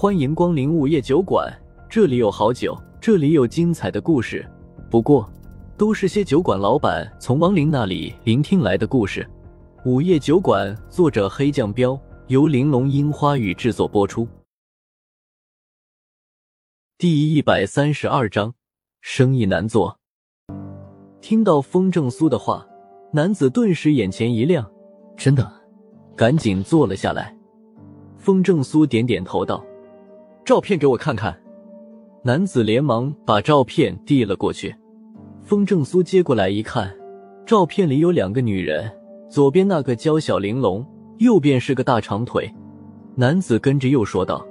欢迎光临午夜酒馆，这里有好酒，这里有精彩的故事。不过，都是些酒馆老板从亡灵那里聆听来的故事。午夜酒馆，作者黑酱标，由玲珑樱花雨制作播出。第一百三十二章，生意难做。听到风正苏的话，男子顿时眼前一亮，真的，赶紧坐了下来。风正苏点点头道。照片给我看看，男子连忙把照片递了过去。风正苏接过来一看，照片里有两个女人，左边那个娇小玲珑，右边是个大长腿。男子跟着又说道：“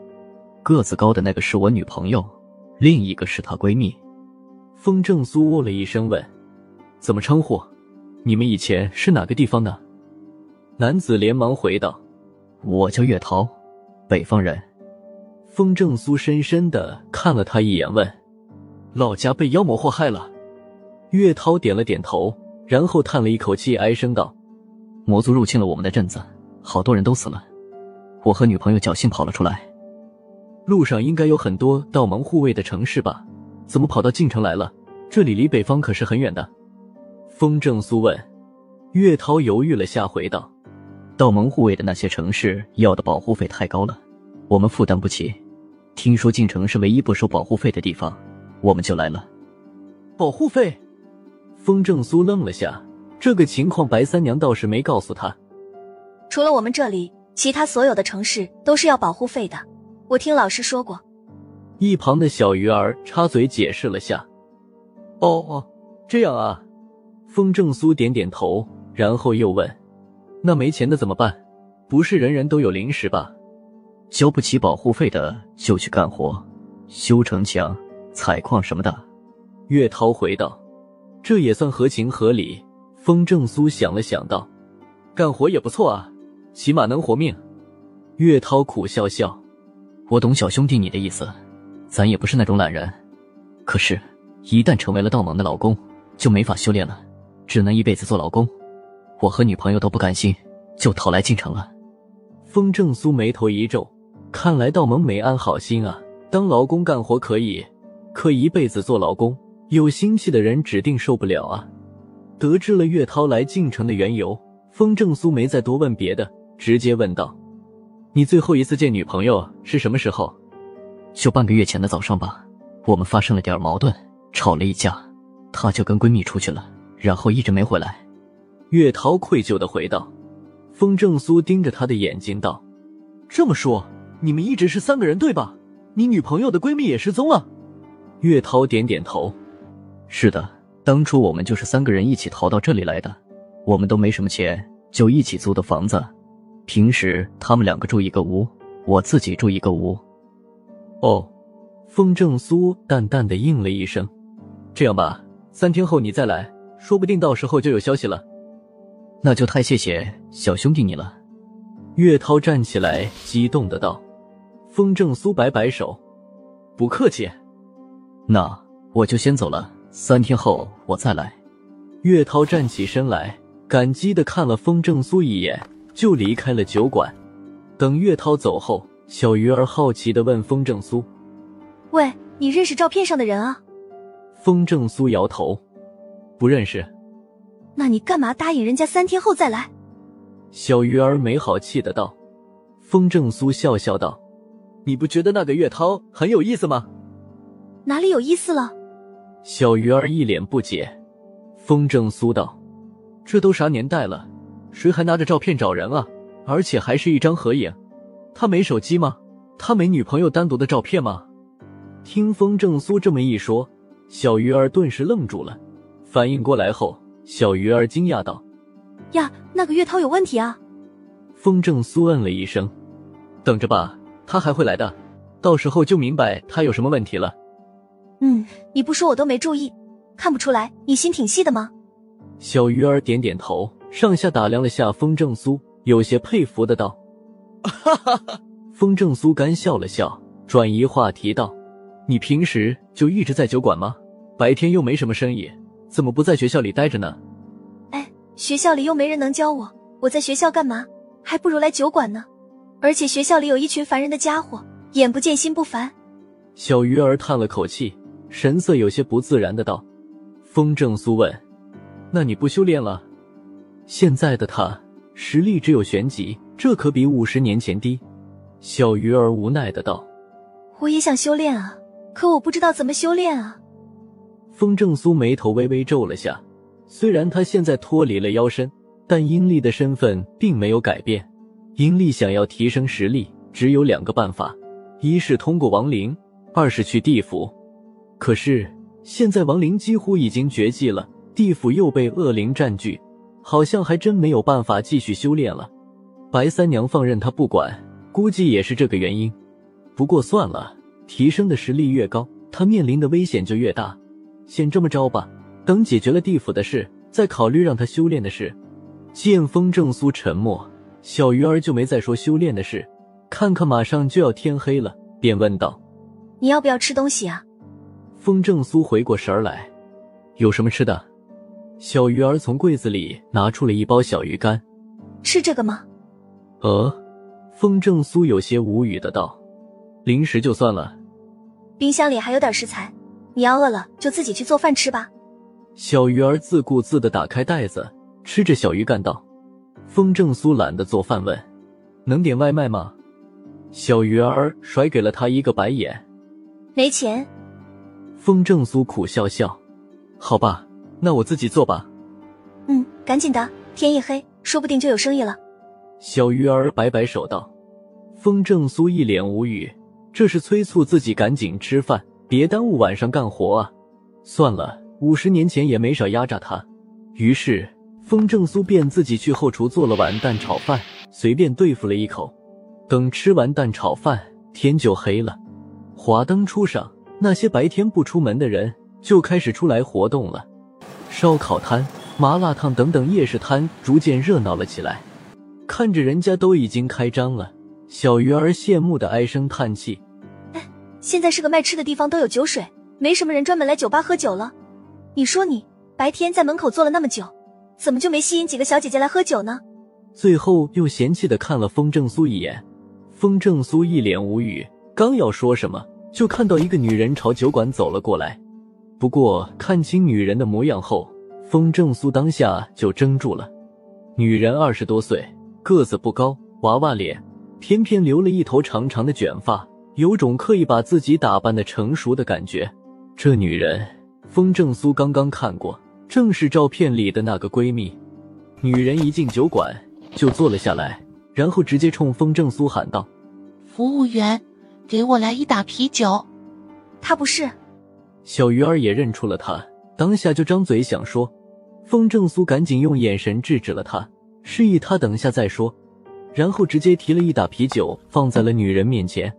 个子高的那个是我女朋友，另一个是她闺蜜。”风正苏哦了一声，问：“怎么称呼？你们以前是哪个地方的？”男子连忙回道：“我叫岳涛，北方人。”风正苏深深的看了他一眼，问：“老家被妖魔祸害了？”岳涛点了点头，然后叹了一口气，哀声道：“魔族入侵了我们的镇子，好多人都死了。我和女朋友侥幸跑了出来。路上应该有很多道盟护卫的城市吧？怎么跑到晋城来了？这里离北方可是很远的。”风正苏问。岳涛犹豫了下，回道：“道盟护卫的那些城市要的保护费太高了，我们负担不起。”听说晋城是唯一不收保护费的地方，我们就来了。保护费？风正苏愣了下，这个情况白三娘倒是没告诉他。除了我们这里，其他所有的城市都是要保护费的。我听老师说过。一旁的小鱼儿插嘴解释了下。哦哦，这样啊。风正苏点点头，然后又问：“那没钱的怎么办？不是人人都有零食吧？”交不起保护费的就去干活，修城墙、采矿什么的。岳涛回道：“这也算合情合理。”风正苏想了想道：“干活也不错啊，起码能活命。”岳涛苦笑笑：“我懂小兄弟你的意思，咱也不是那种懒人。可是，一旦成为了道盟的老公，就没法修炼了，只能一辈子做老公。我和女朋友都不甘心，就逃来进城了。”风正苏眉头一皱。看来道盟没安好心啊！当劳工干活可以，可一辈子做劳工，有心气的人指定受不了啊！得知了岳涛来晋城的缘由，风正苏没再多问别的，直接问道：“你最后一次见女朋友是什么时候？”“就半个月前的早上吧。我们发生了点矛盾，吵了一架，她就跟闺蜜出去了，然后一直没回来。”岳涛愧疚的回道。风正苏盯着他的眼睛道：“这么说。”你们一直是三个人对吧？你女朋友的闺蜜也失踪了。岳涛点点头，是的，当初我们就是三个人一起逃到这里来的。我们都没什么钱，就一起租的房子。平时他们两个住一个屋，我自己住一个屋。哦，风正苏淡淡的应了一声。这样吧，三天后你再来，说不定到时候就有消息了。那就太谢谢小兄弟你了。岳涛站起来，激动的道。风正苏摆摆手，不客气。那我就先走了，三天后我再来。岳涛站起身来，感激的看了风正苏一眼，就离开了酒馆。等岳涛走后，小鱼儿好奇的问风正苏：“喂，你认识照片上的人啊？”风正苏摇头，不认识。那你干嘛答应人家三天后再来？小鱼儿没好气的道。风正苏笑笑道。你不觉得那个岳涛很有意思吗？哪里有意思了？小鱼儿一脸不解。风正苏道：“这都啥年代了，谁还拿着照片找人啊？而且还是一张合影。他没手机吗？他没女朋友单独的照片吗？”听风正苏这么一说，小鱼儿顿时愣住了。反应过来后，小鱼儿惊讶道：“呀，那个岳涛有问题啊！”风正苏嗯了一声：“等着吧。”他还会来的，到时候就明白他有什么问题了。嗯，你不说我都没注意，看不出来你心挺细的吗？小鱼儿点点头，上下打量了下风正苏，有些佩服的道：“哈哈哈！”风正苏干笑了笑，转移话题道：“你平时就一直在酒馆吗？白天又没什么生意，怎么不在学校里待着呢？”哎，学校里又没人能教我，我在学校干嘛？还不如来酒馆呢。而且学校里有一群烦人的家伙，眼不见心不烦。小鱼儿叹了口气，神色有些不自然的道：“风正苏问，那你不修炼了？现在的他实力只有玄级，这可比五十年前低。”小鱼儿无奈的道：“我也想修炼啊，可我不知道怎么修炼啊。”风正苏眉头微微皱了下，虽然他现在脱离了妖身，但阴历的身份并没有改变。阴历想要提升实力，只有两个办法：一是通过亡灵，二是去地府。可是现在亡灵几乎已经绝迹了，地府又被恶灵占据，好像还真没有办法继续修炼了。白三娘放任他不管，估计也是这个原因。不过算了，提升的实力越高，他面临的危险就越大。先这么着吧，等解决了地府的事，再考虑让他修炼的事。剑风正苏沉默。小鱼儿就没再说修炼的事，看看马上就要天黑了，便问道：“你要不要吃东西啊？”风正苏回过神来，有什么吃的？小鱼儿从柜子里拿出了一包小鱼干，吃这个吗？呃，风正苏有些无语的道：“零食就算了，冰箱里还有点食材，你要饿了就自己去做饭吃吧。”小鱼儿自顾自的打开袋子，吃着小鱼干道。风正苏懒得做饭，问：“能点外卖吗？”小鱼儿甩给了他一个白眼：“没钱。”风正苏苦笑笑：“好吧，那我自己做吧。”“嗯，赶紧的，天一黑，说不定就有生意了。”小鱼儿摆摆手道。风正苏一脸无语，这是催促自己赶紧吃饭，别耽误晚上干活啊。算了，五十年前也没少压榨他，于是。风正苏便自己去后厨做了碗蛋炒饭，随便对付了一口。等吃完蛋炒饭，天就黑了。华灯初上，那些白天不出门的人就开始出来活动了。烧烤摊、麻辣烫等等夜市摊逐渐热闹了起来。看着人家都已经开张了，小鱼儿羡慕的唉声叹气：“哎，现在是个卖吃的地方，都有酒水，没什么人专门来酒吧喝酒了。你说你白天在门口坐了那么久。”怎么就没吸引几个小姐姐来喝酒呢？最后又嫌弃的看了风正苏一眼，风正苏一脸无语，刚要说什么，就看到一个女人朝酒馆走了过来。不过看清女人的模样后，风正苏当下就怔住了。女人二十多岁，个子不高，娃娃脸，偏偏留了一头长长的卷发，有种刻意把自己打扮的成熟的感觉。这女人，风正苏刚刚看过。正是照片里的那个闺蜜，女人一进酒馆就坐了下来，然后直接冲风正苏喊道：“服务员，给我来一打啤酒。”她不是。小鱼儿也认出了她，当下就张嘴想说，风正苏赶紧用眼神制止了他，示意他等下再说，然后直接提了一打啤酒放在了女人面前。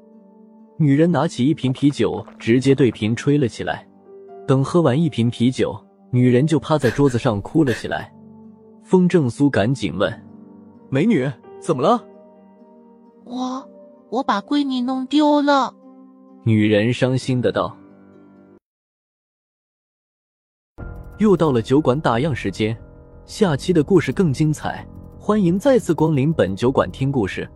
女人拿起一瓶啤酒，直接对瓶吹了起来。等喝完一瓶啤酒。女人就趴在桌子上哭了起来，风正苏赶紧问：“美女，怎么了？”“我我把闺女弄丢了。”女人伤心的道。又到了酒馆打烊时间，下期的故事更精彩，欢迎再次光临本酒馆听故事。